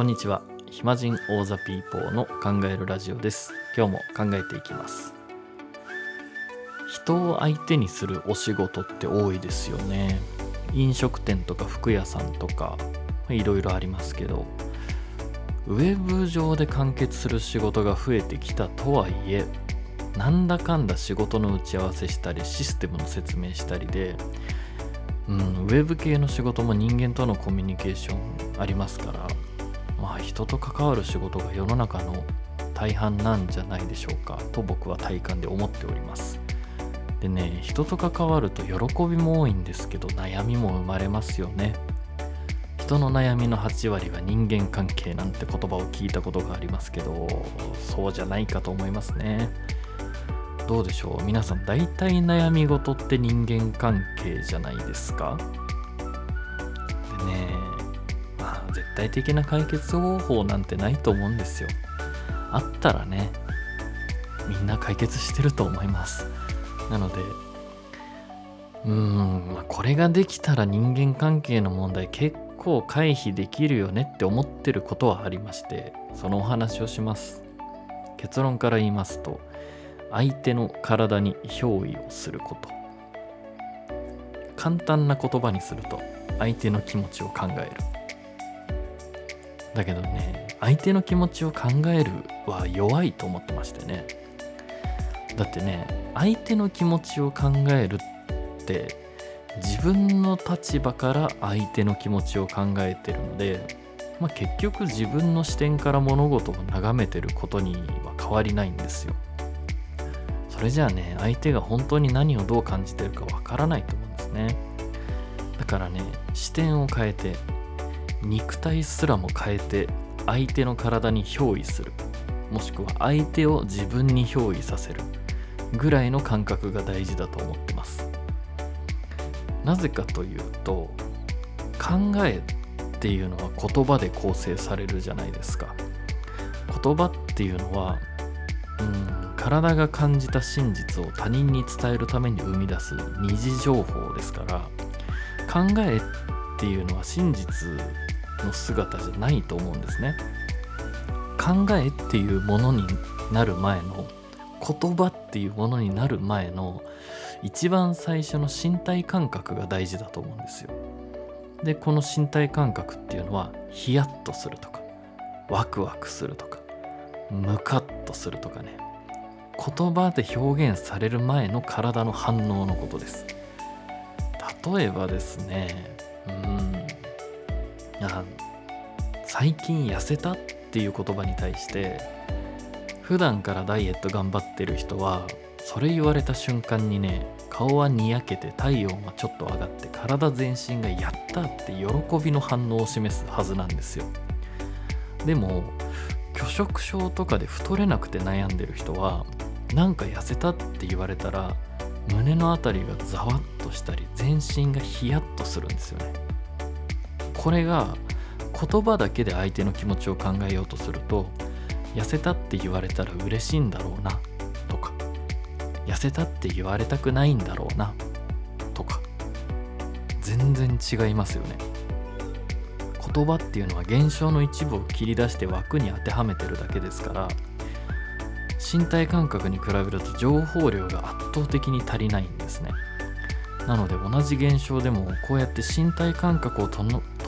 こんにちは。暇人オーザピーポーの考えるラジオです。今日も考えていきます。人を相手にするお仕事って多いですよね。飲食店とか服屋さんとかいろいろありますけどウェブ上で完結する仕事が増えてきたとはいえなんだかんだ仕事の打ち合わせしたりシステムの説明したりで、うん、ウェブ系の仕事も人間とのコミュニケーションありますから人と関わる仕事が世の中の大半なんじゃないでしょうかと僕は体感で思っております。でね人と関わると喜びも多いんですけど悩みも生まれますよね。人の悩みの8割は人間関係なんて言葉を聞いたことがありますけどそうじゃないかと思いますね。どうでしょう？皆さん大体悩み事って人間関係じゃないですか？でね対的な解決方法なんてないと思うんですよ。あったらねみんな解決してると思います。なのでうーん、まあ、これができたら人間関係の問題結構回避できるよねって思ってることはありましてそのお話をします。結論から言いますと相手の体に憑依をすること。簡単な言葉にすると相手の気持ちを考える。だけどね相手の気持ちを考えるは弱いと思ってましてねだってね相手の気持ちを考えるって自分の立場から相手の気持ちを考えてるので、まあ、結局自分の視点から物事を眺めてることには変わりないんですよ。それじゃあね相手が本当に何をどう感じてるかわからないと思うんですね。だからね視点を変えて肉体すらも変えて相手の体に憑依する。もしくは相手を自分に憑依させる。ぐらいの感覚が大事だと思ってます。なぜかというと考えっていうのは言葉で構成されるじゃないですか。言葉っていうのはうん体が感じた真実を他人に伝えるために生み出す二次情報ですから考えっていうのは真実の姿じゃないと思うんですね。考えっていうものになる前の言葉っていうものになる前の一番最初の身体感覚が大事だと思うんですよ。でこの身体感覚っていうのはヒヤッとするとかワクワクするとかムカッとするとかね。言葉で表現される前の体の反応のことです。例えばですねうん。あ最近痩せたっていう言葉に対して普段からダイエット頑張ってる人はそれ言われた瞬間にね顔はにやけて体温はちょっと上がって体全身がやったって喜びの反応を示すはずなんですよ。でも拒食症とかで太れなくて悩んでる人はなんか痩せたって言われたら胸の辺りがざわっとしたり全身がヒヤッとするんですよね。これが言葉だけで相手の気持ちを考えようとすると痩せたって言われたら嬉しいんだろうなとか痩せたって言われたくないんだろうなとか全然違いますよね。言葉っていうのは現象の一部を切り出して枠に当てはめてるだけですから身体感覚に比べると情報量が圧倒的に足りないんですね。なので同じ現象でもこうやって身体感覚を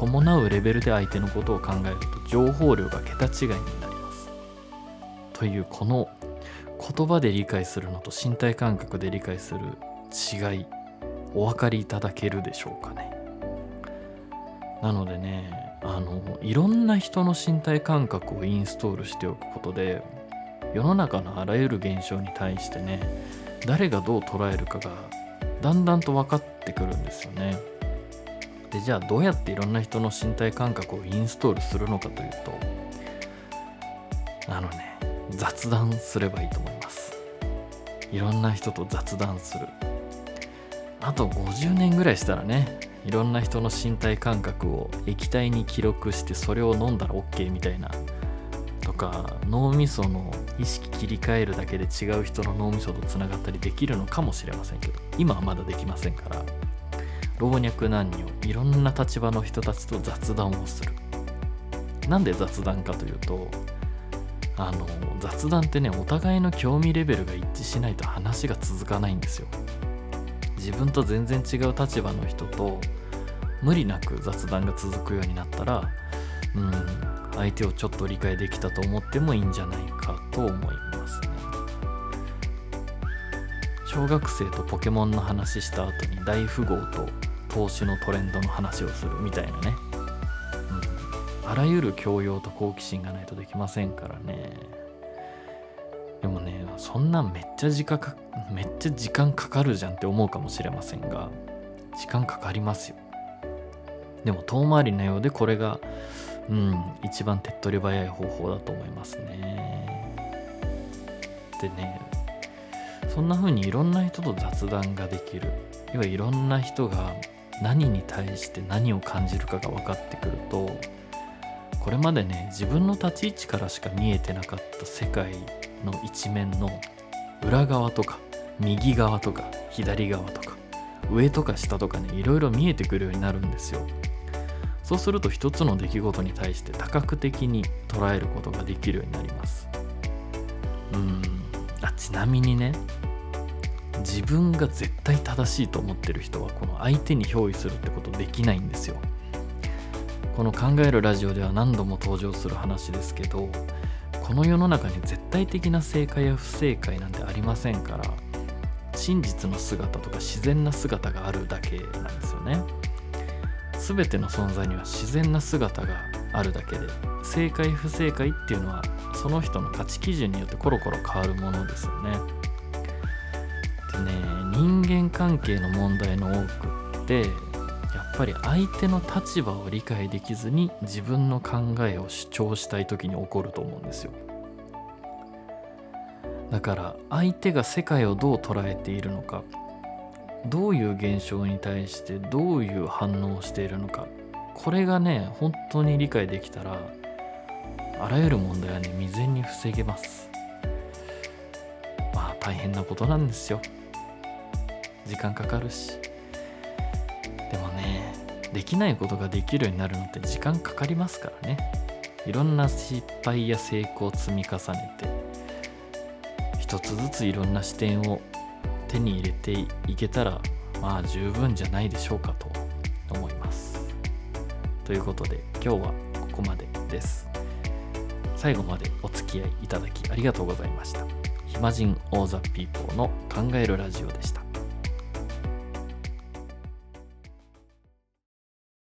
伴うレベルで相手のことを考えると情報量が桁違いになります。というこの言葉で理解するのと身体感覚で理解する違いお分かりいただけるでしょうかね。なのでねあのいろんな人の身体感覚をインストールしておくことで世の中のあらゆる現象に対してね誰がどう捉えるかがだんだんと分かってくるんですよね。でじゃあどうやっていろんな人の身体感覚をインストールするのかというとあのね雑談すればいいと思います。いろんな人と雑談する。あと50年ぐらいしたらねいろんな人の身体感覚を液体に記録してそれを飲んだら OK みたいな。とか脳みその意識切り替えるだけで違う人の脳みそとつながったりできるのかもしれませんけど今はまだできませんから。老若男女いろんな立場の人たちと雑談をする。なんで雑談かというとあの雑談ってねお互いの興味レベルが一致しないと話が続かないんですよ。自分と全然違う立場の人と無理なく雑談が続くようになったらうん相手をちょっと理解できたと思ってもいいんじゃないかと思いますね。小学生とポケモンの話した後に大富豪と投資のトレンドの話をするみたいなね、うん、あらゆる教養と好奇心がないとできませんからね。でもねそんなめっちゃ時間かめっちゃ時間かかるじゃんって思うかもしれませんが時間かかりますよ。でも遠回りなようでこれがうん一番手っ取り早い方法だと思いますね。でねそんな風にいろんな人と雑談ができる。要はいろんな人が何に対して何を感じるかが分かってくるとこれまでね自分の立ち位置からしか見えてなかった世界の一面の裏側とか右側とか左側とか上とか下とかねいろいろ見えてくるようになるんですよ。そうすると一つの出来事に対して多角的に捉えることができるようになります。うん。あちなみにね自分が絶対正しいと思ってる人はこの相手に憑依するってことできないんですよ。この考えるラジオでは何度も登場する話ですけどこの世の中に絶対的な正解や不正解なんてありませんから真実の姿とか自然な姿があるだけなんですよね。全ての存在には自然な姿があるだけで正解不正解っていうのはその人の価値基準によってコロコロ変わるものですよね。でね人間関係の問題の多くってやっぱり相手の立場を理解できずに自分の考えを主張したい時に起こると思うんですよ。だから相手が世界をどう捉えているのかどういう現象に対してどういう反応をしているのかこれがね本当に理解できたらあらゆる問題はね未然に防げます。まあ大変なことなんですよ。時間かかるし。でもねできないことができるようになるのって時間かかりますからね。いろんな失敗や成功を積み重ねて一つずついろんな視点を手に入れていけたらまあ十分じゃないでしょうかと思います。ということで今日はここまでです。最後までお付き合いいただきありがとうございました。暇人オーザピーポーの考えるラジオでした。